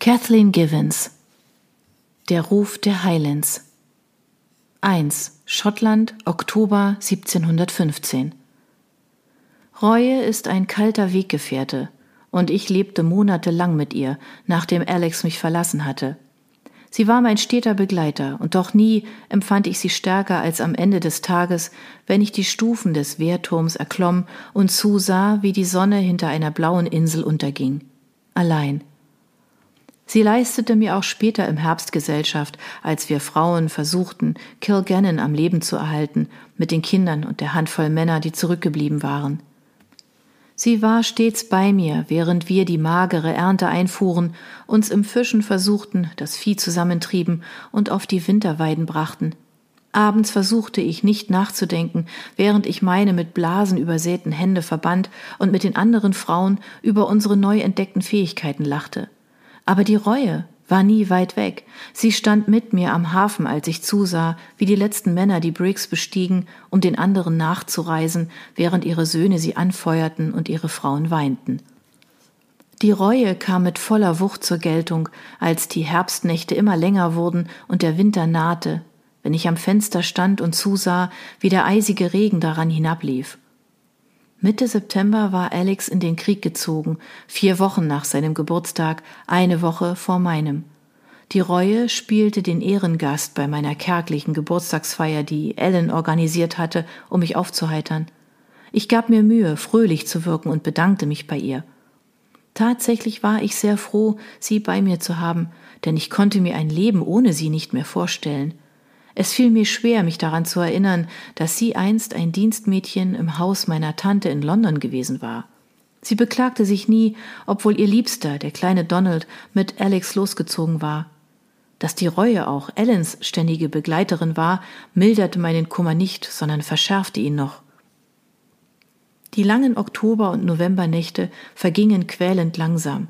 Kathleen Givens Der Ruf der Highlands 1. Schottland, Oktober 1715 Reue ist ein kalter Weggefährte, und ich lebte monatelang mit ihr, nachdem Alex mich verlassen hatte. Sie war mein steter Begleiter, und doch nie empfand ich sie stärker als am Ende des Tages, wenn ich die Stufen des Wehrturms erklomm und zusah, wie die Sonne hinter einer blauen Insel unterging. Allein, Sie leistete mir auch später im Herbst Gesellschaft, als wir Frauen versuchten, Kilgannon am Leben zu erhalten, mit den Kindern und der Handvoll Männer, die zurückgeblieben waren. Sie war stets bei mir, während wir die magere Ernte einfuhren, uns im Fischen versuchten, das Vieh zusammentrieben und auf die Winterweiden brachten. Abends versuchte ich nicht nachzudenken, während ich meine mit Blasen übersäten Hände verband und mit den anderen Frauen über unsere neu entdeckten Fähigkeiten lachte. Aber die Reue war nie weit weg. Sie stand mit mir am Hafen, als ich zusah, wie die letzten Männer die Briggs bestiegen, um den anderen nachzureisen, während ihre Söhne sie anfeuerten und ihre Frauen weinten. Die Reue kam mit voller Wucht zur Geltung, als die Herbstnächte immer länger wurden und der Winter nahte, wenn ich am Fenster stand und zusah, wie der eisige Regen daran hinablief. Mitte September war Alex in den Krieg gezogen, vier Wochen nach seinem Geburtstag, eine Woche vor meinem. Die Reue spielte den Ehrengast bei meiner kärglichen Geburtstagsfeier, die Ellen organisiert hatte, um mich aufzuheitern. Ich gab mir Mühe, fröhlich zu wirken und bedankte mich bei ihr. Tatsächlich war ich sehr froh, sie bei mir zu haben, denn ich konnte mir ein Leben ohne sie nicht mehr vorstellen. Es fiel mir schwer, mich daran zu erinnern, dass sie einst ein Dienstmädchen im Haus meiner Tante in London gewesen war. Sie beklagte sich nie, obwohl ihr Liebster, der kleine Donald, mit Alex losgezogen war. Dass die Reue auch Ellens ständige Begleiterin war, milderte meinen Kummer nicht, sondern verschärfte ihn noch. Die langen Oktober- und Novembernächte vergingen quälend langsam.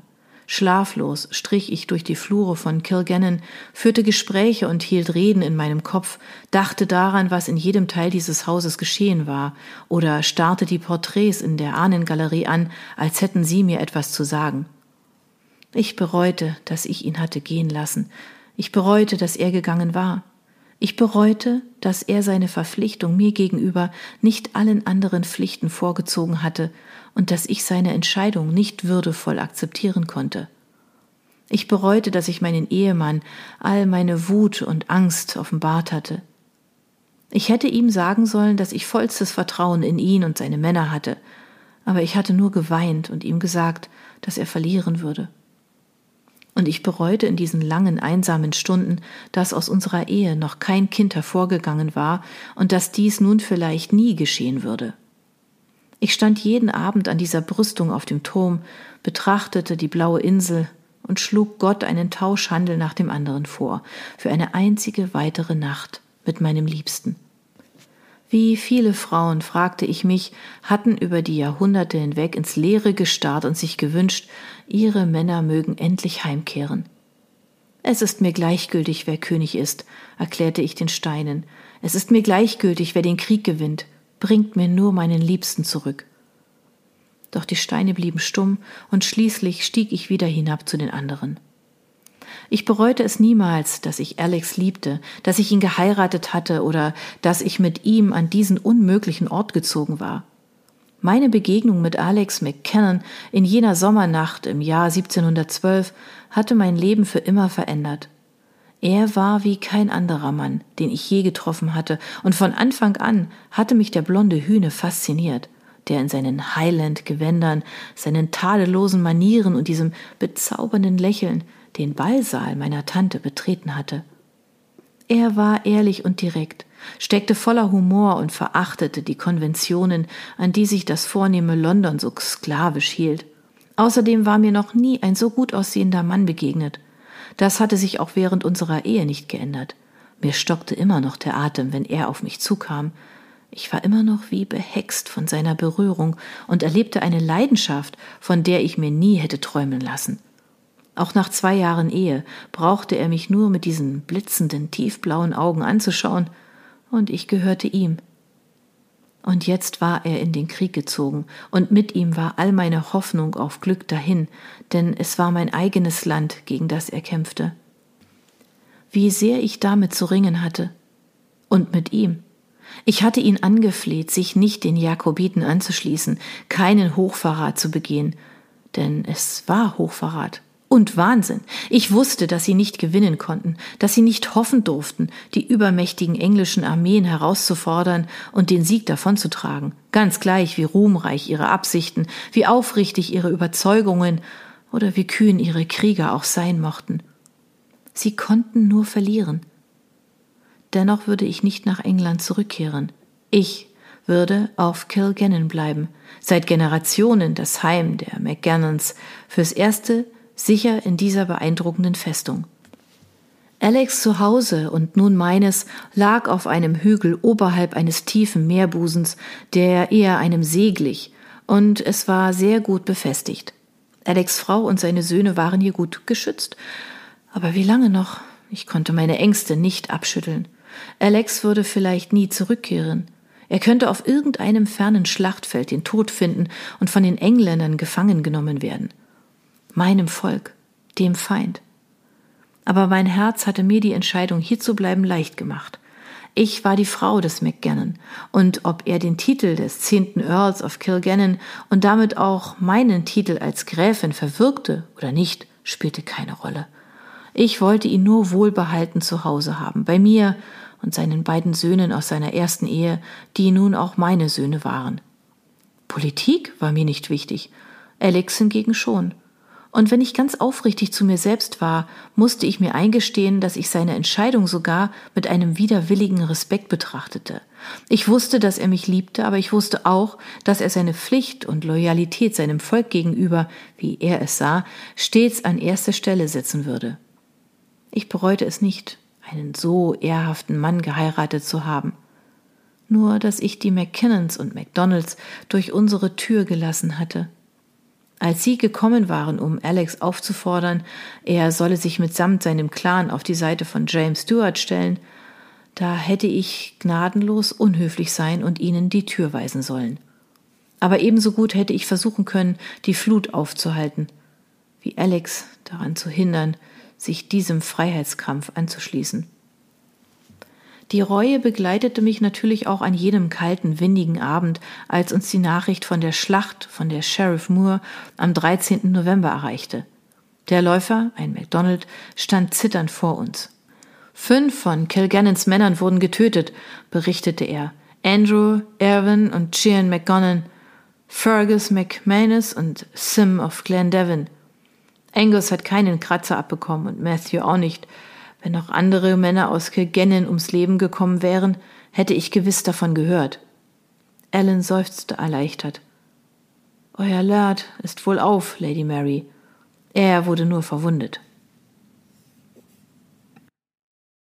Schlaflos strich ich durch die Flure von Kilgannon, führte Gespräche und hielt Reden in meinem Kopf, dachte daran, was in jedem Teil dieses Hauses geschehen war, oder starrte die Porträts in der Ahnengalerie an, als hätten sie mir etwas zu sagen. Ich bereute, dass ich ihn hatte gehen lassen. Ich bereute, dass er gegangen war. Ich bereute, dass er seine Verpflichtung mir gegenüber nicht allen anderen Pflichten vorgezogen hatte und dass ich seine Entscheidung nicht würdevoll akzeptieren konnte. Ich bereute, dass ich meinen Ehemann all meine Wut und Angst offenbart hatte. Ich hätte ihm sagen sollen, dass ich vollstes Vertrauen in ihn und seine Männer hatte, aber ich hatte nur geweint und ihm gesagt, dass er verlieren würde. Und ich bereute in diesen langen, einsamen Stunden, dass aus unserer Ehe noch kein Kind hervorgegangen war und dass dies nun vielleicht nie geschehen würde. Ich stand jeden Abend an dieser Brüstung auf dem Turm, betrachtete die blaue Insel und schlug Gott einen Tauschhandel nach dem anderen vor, für eine einzige weitere Nacht mit meinem Liebsten. Wie viele Frauen, fragte ich mich, hatten über die Jahrhunderte hinweg ins Leere gestarrt und sich gewünscht, ihre Männer mögen endlich heimkehren. Es ist mir gleichgültig, wer König ist, erklärte ich den Steinen. Es ist mir gleichgültig, wer den Krieg gewinnt. Bringt mir nur meinen Liebsten zurück. Doch die Steine blieben stumm, und schließlich stieg ich wieder hinab zu den anderen. Ich bereute es niemals, dass ich Alex liebte, dass ich ihn geheiratet hatte oder dass ich mit ihm an diesen unmöglichen Ort gezogen war. Meine Begegnung mit Alex McKinnon in jener Sommernacht im Jahr 1712 hatte mein Leben für immer verändert. Er war wie kein anderer Mann, den ich je getroffen hatte, und von Anfang an hatte mich der blonde Hühne fasziniert, der in seinen Highland-Gewändern, seinen tadellosen Manieren und diesem bezaubernden Lächeln den Ballsaal meiner Tante betreten hatte. Er war ehrlich und direkt, steckte voller Humor und verachtete die Konventionen, an die sich das vornehme London so sklavisch hielt. Außerdem war mir noch nie ein so gut aussehender Mann begegnet. Das hatte sich auch während unserer Ehe nicht geändert. Mir stockte immer noch der Atem, wenn er auf mich zukam. Ich war immer noch wie behext von seiner Berührung und erlebte eine Leidenschaft, von der ich mir nie hätte träumen lassen. Auch nach zwei Jahren Ehe brauchte er mich nur mit diesen blitzenden, tiefblauen Augen anzuschauen, und ich gehörte ihm. Und jetzt war er in den Krieg gezogen, und mit ihm war all meine Hoffnung auf Glück dahin, denn es war mein eigenes Land, gegen das er kämpfte. Wie sehr ich damit zu ringen hatte. Und mit ihm. Ich hatte ihn angefleht, sich nicht den Jakobiten anzuschließen, keinen Hochverrat zu begehen, denn es war Hochverrat und Wahnsinn. Ich wusste, dass sie nicht gewinnen konnten, dass sie nicht hoffen durften, die übermächtigen englischen Armeen herauszufordern und den Sieg davonzutragen, ganz gleich wie ruhmreich ihre Absichten, wie aufrichtig ihre Überzeugungen oder wie kühn ihre Krieger auch sein mochten. Sie konnten nur verlieren. Dennoch würde ich nicht nach England zurückkehren. Ich würde auf Kilgannon bleiben, seit Generationen das Heim der McGannons, fürs erste sicher in dieser beeindruckenden Festung. Alex Zuhause und nun meines lag auf einem Hügel oberhalb eines tiefen Meerbusens, der eher einem See glich, und es war sehr gut befestigt. Alex Frau und seine Söhne waren hier gut geschützt. Aber wie lange noch? Ich konnte meine Ängste nicht abschütteln. Alex würde vielleicht nie zurückkehren. Er könnte auf irgendeinem fernen Schlachtfeld den Tod finden und von den Engländern gefangen genommen werden meinem Volk, dem Feind. Aber mein Herz hatte mir die Entscheidung, hier zu bleiben, leicht gemacht. Ich war die Frau des McGannon, und ob er den Titel des zehnten Earls of Kilgannon und damit auch meinen Titel als Gräfin verwirkte oder nicht, spielte keine Rolle. Ich wollte ihn nur wohlbehalten zu Hause haben, bei mir und seinen beiden Söhnen aus seiner ersten Ehe, die nun auch meine Söhne waren. Politik war mir nicht wichtig, Alex hingegen schon. Und wenn ich ganz aufrichtig zu mir selbst war, musste ich mir eingestehen, dass ich seine Entscheidung sogar mit einem widerwilligen Respekt betrachtete. Ich wusste, dass er mich liebte, aber ich wusste auch, dass er seine Pflicht und Loyalität seinem Volk gegenüber, wie er es sah, stets an erste Stelle setzen würde. Ich bereute es nicht, einen so ehrhaften Mann geheiratet zu haben. Nur, dass ich die McKinnons und McDonalds durch unsere Tür gelassen hatte. Als sie gekommen waren, um Alex aufzufordern, er solle sich mitsamt seinem Clan auf die Seite von James Stewart stellen, da hätte ich gnadenlos unhöflich sein und ihnen die Tür weisen sollen. Aber ebenso gut hätte ich versuchen können, die Flut aufzuhalten, wie Alex daran zu hindern, sich diesem Freiheitskampf anzuschließen. Die Reue begleitete mich natürlich auch an jenem kalten, windigen Abend, als uns die Nachricht von der Schlacht von der Sheriff Moore am 13. November erreichte. Der Läufer, ein MacDonald, stand zitternd vor uns. Fünf von Kilgannons Männern wurden getötet, berichtete er. Andrew, Erwin und Chian McGonagall, Fergus McManus und Sim of Glendevin. Angus hat keinen Kratzer abbekommen und Matthew auch nicht. Wenn noch andere Männer aus Kilgennon ums Leben gekommen wären, hätte ich gewiss davon gehört. Alan seufzte erleichtert. Euer Lord ist wohl auf, Lady Mary. Er wurde nur verwundet.